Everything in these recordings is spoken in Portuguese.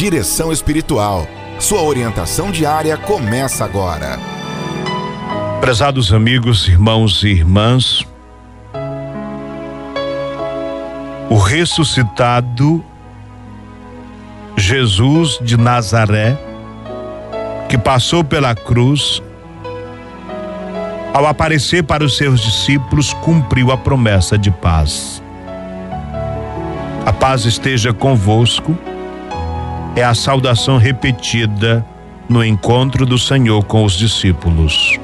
Direção Espiritual. Sua orientação diária começa agora. Prezados amigos, irmãos e irmãs, o ressuscitado Jesus de Nazaré, que passou pela cruz, ao aparecer para os seus discípulos, cumpriu a promessa de paz. A paz esteja convosco, é a saudação repetida no encontro do Senhor com os discípulos.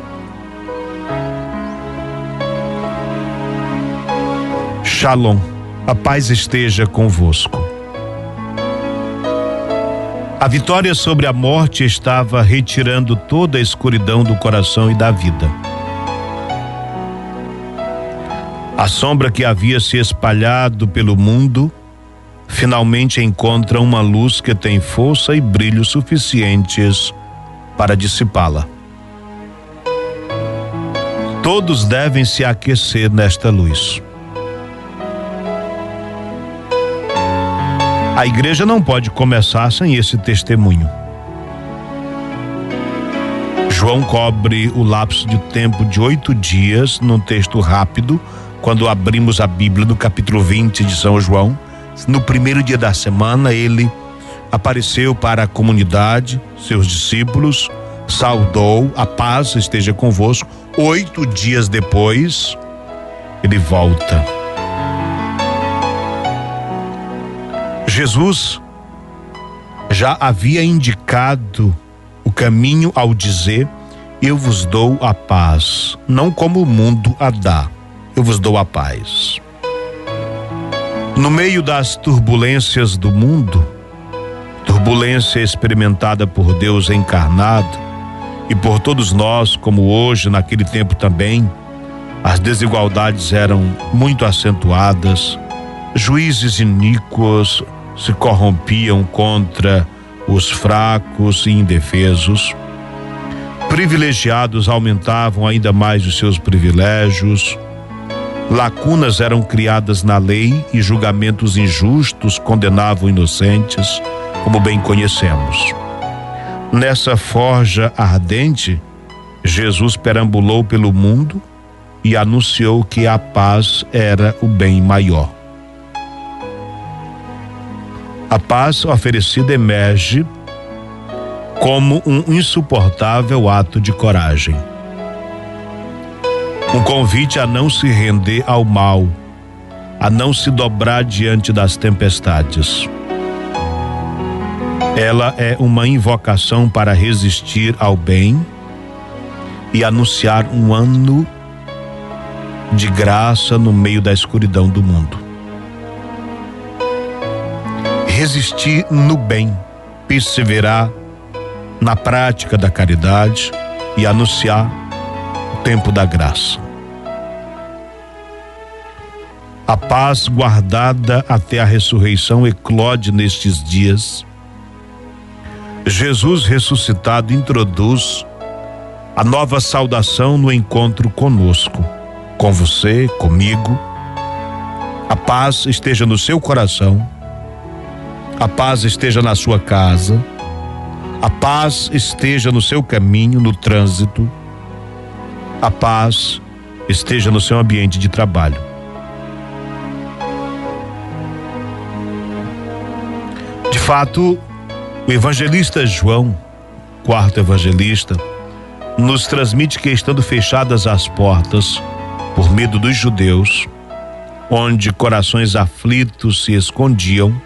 Shalom, a paz esteja convosco. A vitória sobre a morte estava retirando toda a escuridão do coração e da vida. A sombra que havia se espalhado pelo mundo finalmente encontra uma luz que tem força e brilho suficientes para dissipá-la. Todos devem se aquecer nesta luz. A igreja não pode começar sem esse testemunho. João cobre o lapso de tempo de oito dias num texto rápido, quando abrimos a Bíblia no capítulo 20 de São João. No primeiro dia da semana, ele apareceu para a comunidade, seus discípulos, saudou, a paz esteja convosco. Oito dias depois, ele volta. Jesus já havia indicado o caminho ao dizer: Eu vos dou a paz, não como o mundo a dá, eu vos dou a paz. No meio das turbulências do mundo, turbulência experimentada por Deus encarnado e por todos nós, como hoje, naquele tempo também, as desigualdades eram muito acentuadas, juízes iníquos, se corrompiam contra os fracos e indefesos. Privilegiados aumentavam ainda mais os seus privilégios. Lacunas eram criadas na lei e julgamentos injustos condenavam inocentes, como bem conhecemos. Nessa forja ardente, Jesus perambulou pelo mundo e anunciou que a paz era o bem maior. A paz oferecida emerge como um insuportável ato de coragem. Um convite a não se render ao mal, a não se dobrar diante das tempestades. Ela é uma invocação para resistir ao bem e anunciar um ano de graça no meio da escuridão do mundo resistir no bem, perseverar na prática da caridade e anunciar o tempo da graça. A paz guardada até a ressurreição eclode nestes dias. Jesus ressuscitado introduz a nova saudação no encontro conosco, com você, comigo. A paz esteja no seu coração a paz esteja na sua casa, a paz esteja no seu caminho, no trânsito, a paz esteja no seu ambiente de trabalho. Fato, o evangelista João, quarto evangelista, nos transmite que estando fechadas as portas por medo dos judeus, onde corações aflitos se escondiam,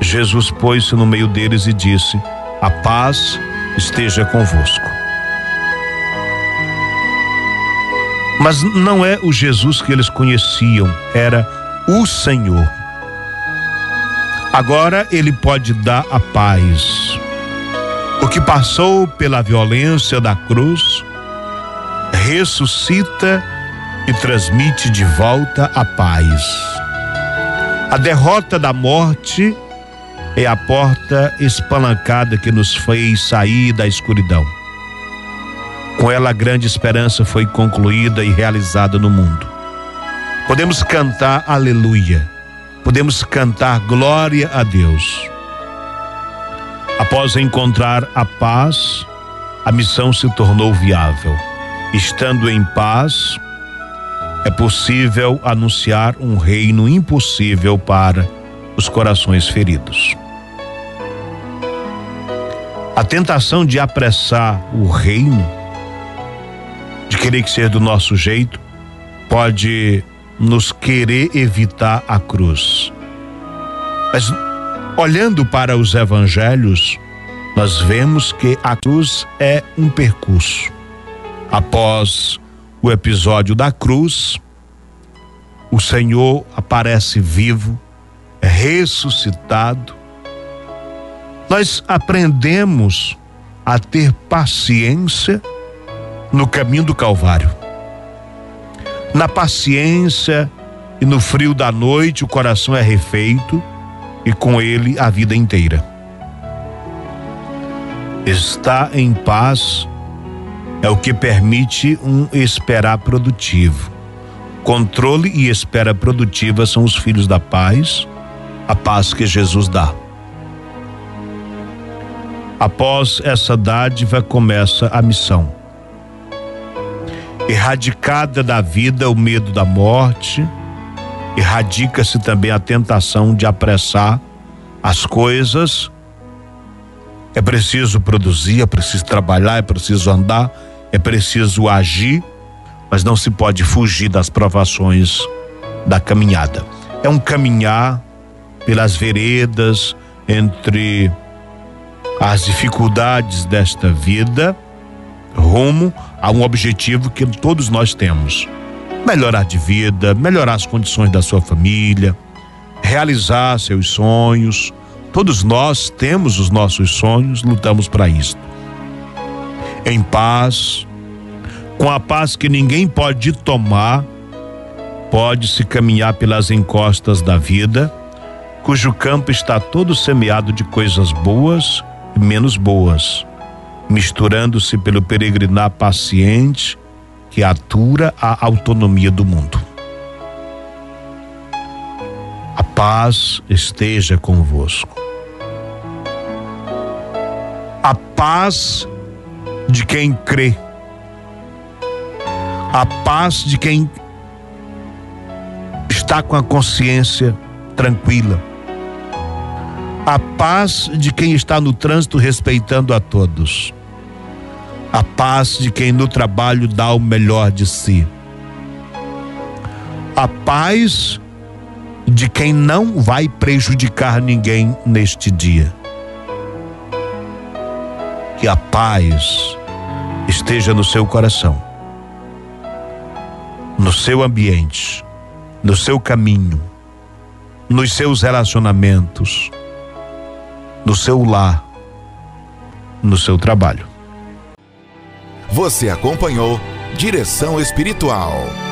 Jesus pôs-se no meio deles e disse: A paz esteja convosco. Mas não é o Jesus que eles conheciam, era o Senhor. Agora ele pode dar a paz. O que passou pela violência da cruz ressuscita e transmite de volta a paz. A derrota da morte é a porta espalancada que nos fez sair da escuridão. Com ela, a grande esperança foi concluída e realizada no mundo. Podemos cantar aleluia, podemos cantar glória a Deus. Após encontrar a paz, a missão se tornou viável. Estando em paz, é possível anunciar um reino impossível para os corações feridos. A tentação de apressar o reino, de querer que ser do nosso jeito, pode nos querer evitar a cruz. Mas olhando para os evangelhos, nós vemos que a cruz é um percurso. Após o episódio da cruz, o Senhor aparece vivo, ressuscitado. Nós aprendemos a ter paciência no caminho do Calvário. Na paciência e no frio da noite, o coração é refeito e com ele a vida inteira. Estar em paz é o que permite um esperar produtivo. Controle e espera produtiva são os filhos da paz, a paz que Jesus dá. Após essa dádiva começa a missão. Erradicada da vida o medo da morte, erradica-se também a tentação de apressar as coisas. É preciso produzir, é preciso trabalhar, é preciso andar, é preciso agir, mas não se pode fugir das provações da caminhada. É um caminhar pelas veredas entre as dificuldades desta vida, rumo a um objetivo que todos nós temos melhorar de vida, melhorar as condições da sua família, realizar seus sonhos. Todos nós temos os nossos sonhos, lutamos para isso. Em paz, com a paz que ninguém pode tomar, pode-se caminhar pelas encostas da vida, cujo campo está todo semeado de coisas boas e menos boas, misturando-se pelo peregrinar paciente que atura a autonomia do mundo. A paz esteja convosco. A paz de quem crê. A paz de quem está com a consciência tranquila. A paz de quem está no trânsito respeitando a todos a paz de quem no trabalho dá o melhor de si. A paz de quem não vai prejudicar ninguém neste dia. Que a paz esteja no seu coração, no seu ambiente, no seu caminho, nos seus relacionamentos, no seu lar, no seu trabalho. Você acompanhou Direção Espiritual.